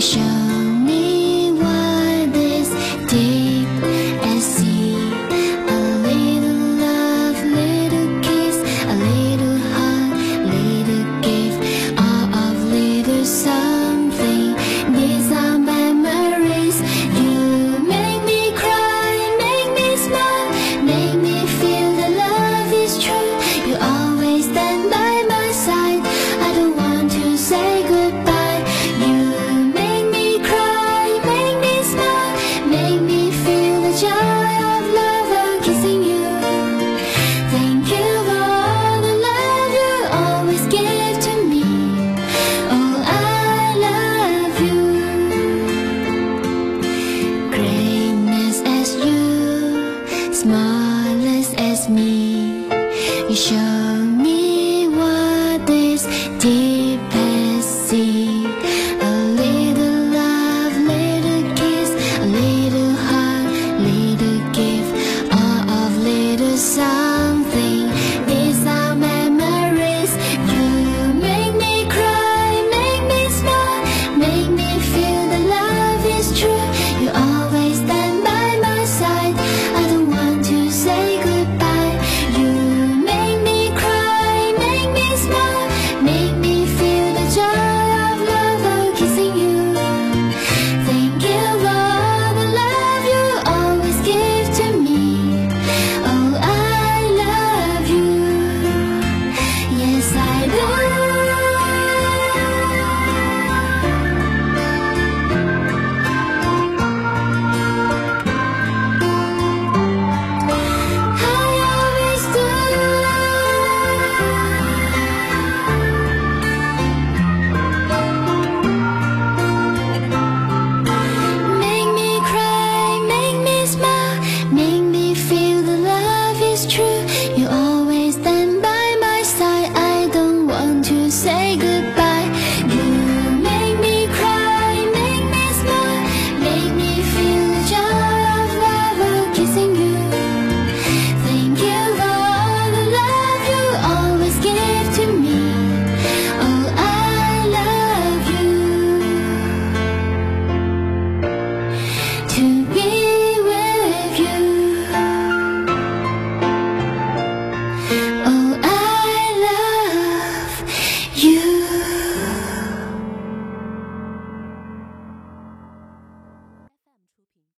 smallest as me. You show as me. You show